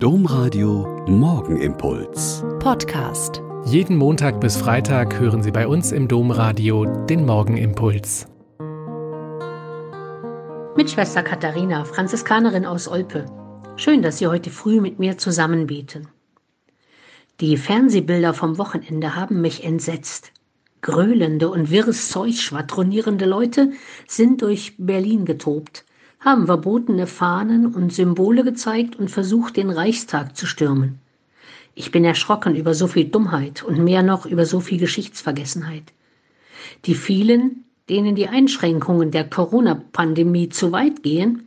Domradio Morgenimpuls. Podcast. Jeden Montag bis Freitag hören Sie bei uns im Domradio den Morgenimpuls. Mit Schwester Katharina, Franziskanerin aus Olpe. Schön, dass Sie heute früh mit mir zusammen beten. Die Fernsehbilder vom Wochenende haben mich entsetzt. Gröhlende und wirres Zeug schwadronierende Leute sind durch Berlin getobt haben verbotene Fahnen und Symbole gezeigt und versucht, den Reichstag zu stürmen. Ich bin erschrocken über so viel Dummheit und mehr noch über so viel Geschichtsvergessenheit. Die vielen, denen die Einschränkungen der Corona-Pandemie zu weit gehen,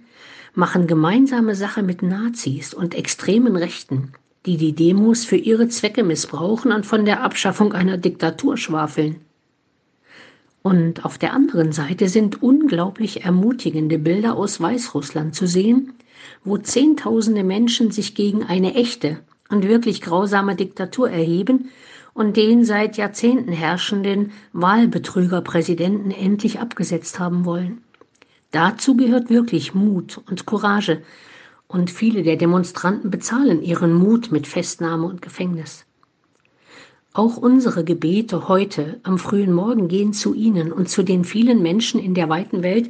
machen gemeinsame Sache mit Nazis und extremen Rechten, die die Demos für ihre Zwecke missbrauchen und von der Abschaffung einer Diktatur schwafeln. Und auf der anderen Seite sind unglaublich ermutigende Bilder aus Weißrussland zu sehen, wo Zehntausende Menschen sich gegen eine echte und wirklich grausame Diktatur erheben und den seit Jahrzehnten herrschenden Wahlbetrügerpräsidenten endlich abgesetzt haben wollen. Dazu gehört wirklich Mut und Courage, und viele der Demonstranten bezahlen ihren Mut mit Festnahme und Gefängnis. Auch unsere Gebete heute am frühen Morgen gehen zu Ihnen und zu den vielen Menschen in der weiten Welt,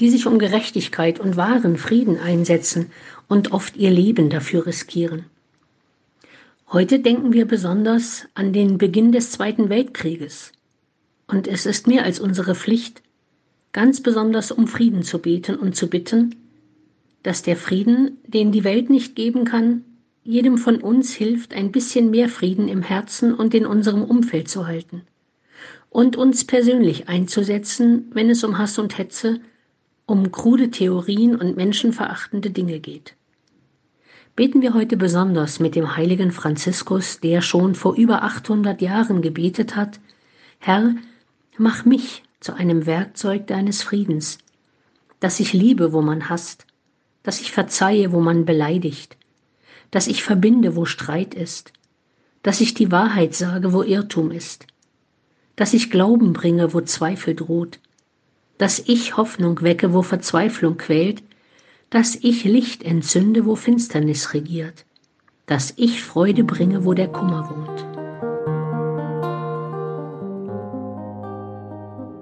die sich um Gerechtigkeit und wahren Frieden einsetzen und oft ihr Leben dafür riskieren. Heute denken wir besonders an den Beginn des Zweiten Weltkrieges. Und es ist mehr als unsere Pflicht, ganz besonders um Frieden zu beten und zu bitten, dass der Frieden, den die Welt nicht geben kann, jedem von uns hilft, ein bisschen mehr Frieden im Herzen und in unserem Umfeld zu halten und uns persönlich einzusetzen, wenn es um Hass und Hetze, um krude Theorien und menschenverachtende Dinge geht. Beten wir heute besonders mit dem heiligen Franziskus, der schon vor über 800 Jahren gebetet hat, Herr, mach mich zu einem Werkzeug deines Friedens, dass ich liebe, wo man hasst, dass ich verzeihe, wo man beleidigt, dass ich verbinde, wo Streit ist, dass ich die Wahrheit sage, wo Irrtum ist, dass ich Glauben bringe, wo Zweifel droht, dass ich Hoffnung wecke, wo Verzweiflung quält, dass ich Licht entzünde, wo Finsternis regiert, dass ich Freude bringe, wo der Kummer wohnt.